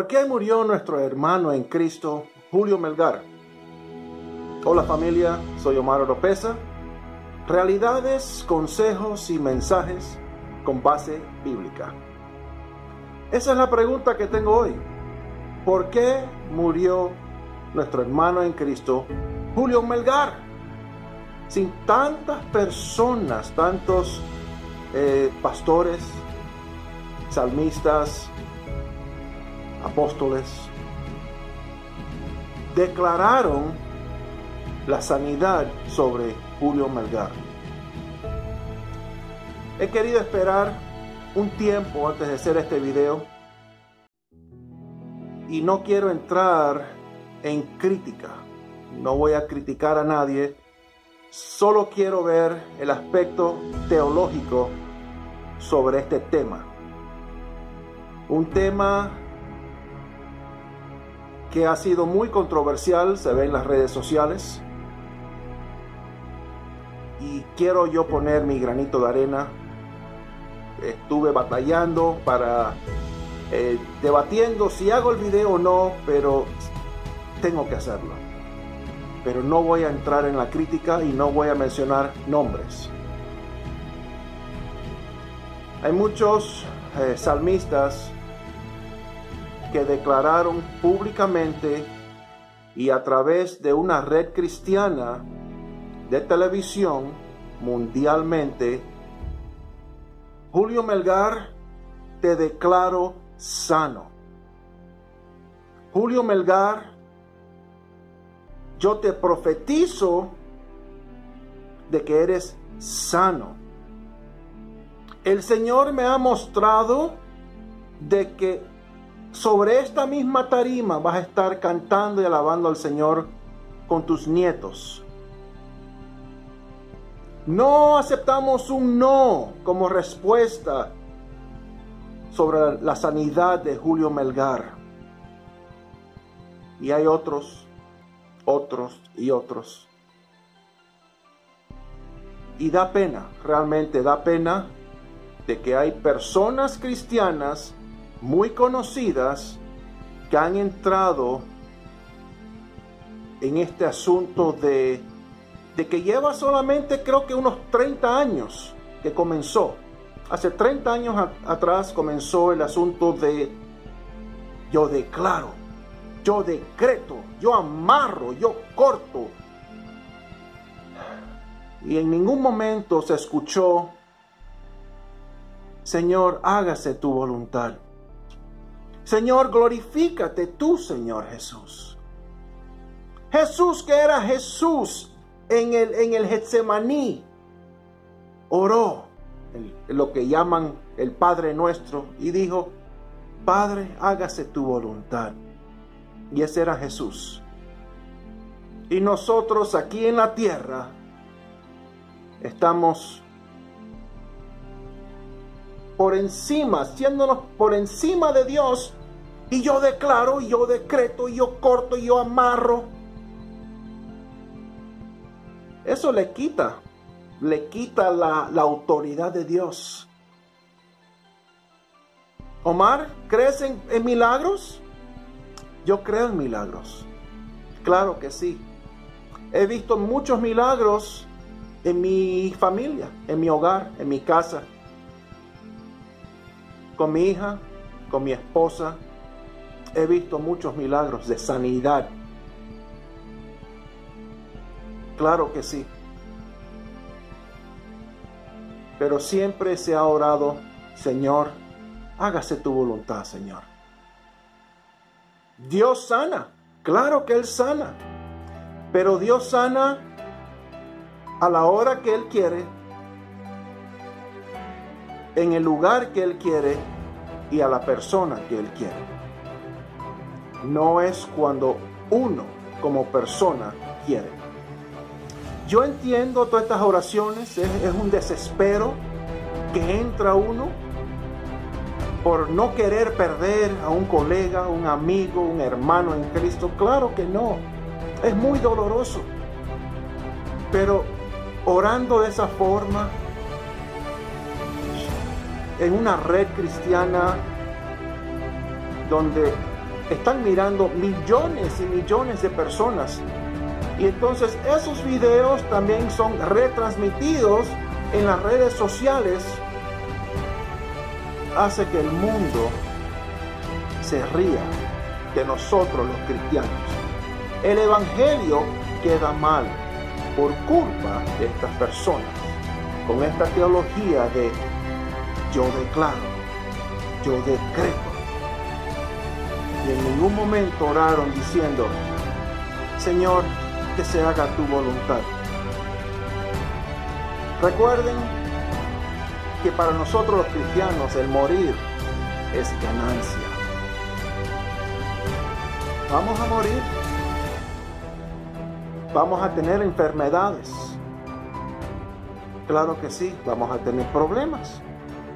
¿Por qué murió nuestro hermano en Cristo, Julio Melgar? Hola familia, soy Omar Oropesa. Realidades, consejos y mensajes con base bíblica. Esa es la pregunta que tengo hoy. ¿Por qué murió nuestro hermano en Cristo, Julio Melgar? Sin tantas personas, tantos eh, pastores, salmistas, apóstoles, declararon la sanidad sobre Julio Melgar. He querido esperar un tiempo antes de hacer este video y no quiero entrar en crítica. No voy a criticar a nadie. Solo quiero ver el aspecto teológico sobre este tema. Un tema que ha sido muy controversial, se ve en las redes sociales. Y quiero yo poner mi granito de arena. Estuve batallando para, eh, debatiendo si hago el video o no, pero tengo que hacerlo. Pero no voy a entrar en la crítica y no voy a mencionar nombres. Hay muchos eh, salmistas que declararon públicamente y a través de una red cristiana de televisión mundialmente, Julio Melgar, te declaro sano. Julio Melgar, yo te profetizo de que eres sano. El Señor me ha mostrado de que sobre esta misma tarima vas a estar cantando y alabando al Señor con tus nietos. No aceptamos un no como respuesta sobre la sanidad de Julio Melgar. Y hay otros, otros y otros. Y da pena, realmente da pena de que hay personas cristianas muy conocidas que han entrado en este asunto de, de que lleva solamente creo que unos 30 años que comenzó. Hace 30 años atrás comenzó el asunto de yo declaro, yo decreto, yo amarro, yo corto. Y en ningún momento se escuchó, Señor, hágase tu voluntad. Señor, glorifícate tú, Señor Jesús. Jesús que era Jesús en el, en el Getsemaní, oró lo que llaman el Padre nuestro y dijo, Padre, hágase tu voluntad. Y ese era Jesús. Y nosotros aquí en la tierra estamos por encima, siéndonos por encima de Dios, y yo declaro, yo decreto, yo corto, yo amarro. Eso le quita, le quita la, autoridad de Dios. Omar, ¿crees en, en milagros? Yo creo en milagros. Claro que sí. He visto muchos milagros en mi familia, en mi hogar, en mi casa. Con mi hija, con mi esposa, he visto muchos milagros de sanidad. Claro que sí. Pero siempre se ha orado, Señor, hágase tu voluntad, Señor. Dios sana, claro que Él sana. Pero Dios sana a la hora que Él quiere, en el lugar que Él quiere y a la persona que Él quiere. No es cuando uno como persona quiere. Yo entiendo todas estas oraciones, es, un desespero que entra uno por no querer perder a un colega, un amigo, un hermano en Cristo. Claro que no, es muy doloroso. Pero orando de esa forma, en una red cristiana donde están mirando millones y millones de personas. Y entonces esos videos también son retransmitidos en las redes sociales. Hace que el mundo se ría de nosotros los cristianos. El Evangelio queda mal por culpa de estas personas, con esta teología de yo declaro, yo decreto. Y en ningún momento oraron diciendo, Señor, que se haga tu voluntad. Recuerden que para nosotros los cristianos el morir es ganancia. Vamos a morir. Vamos a tener enfermedades. Claro que sí, vamos a tener problemas.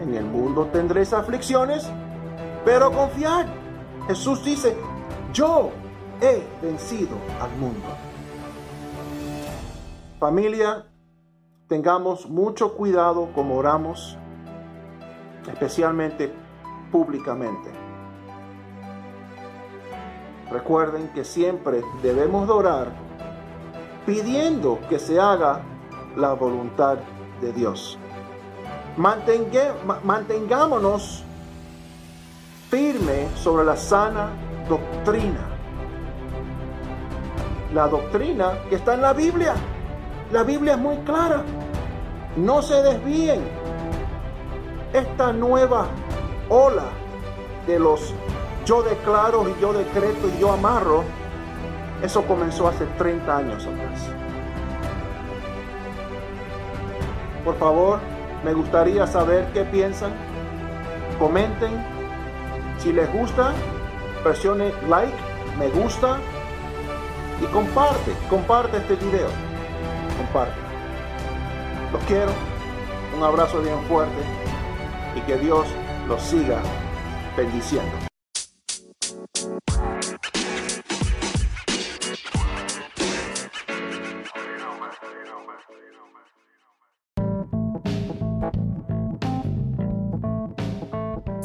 En el mundo tendréis aflicciones, pero confiad. Jesús dice, yo he vencido al mundo. Familia, tengamos mucho cuidado como oramos, especialmente públicamente. Recuerden que siempre debemos orar pidiendo que se haga la voluntad de Dios mantengámonos firme sobre la sana doctrina. La doctrina que está en la Biblia. La Biblia es muy clara. No se desvíen. Esta nueva ola de los yo declaro y yo decreto y yo amarro, eso comenzó hace 30 años atrás. Por favor, me gustaría saber qué piensan. Comenten. Si les gusta, presione like, me gusta y comparte, comparte este video. Comparte. Los quiero. Un abrazo bien fuerte y que Dios los siga bendiciendo.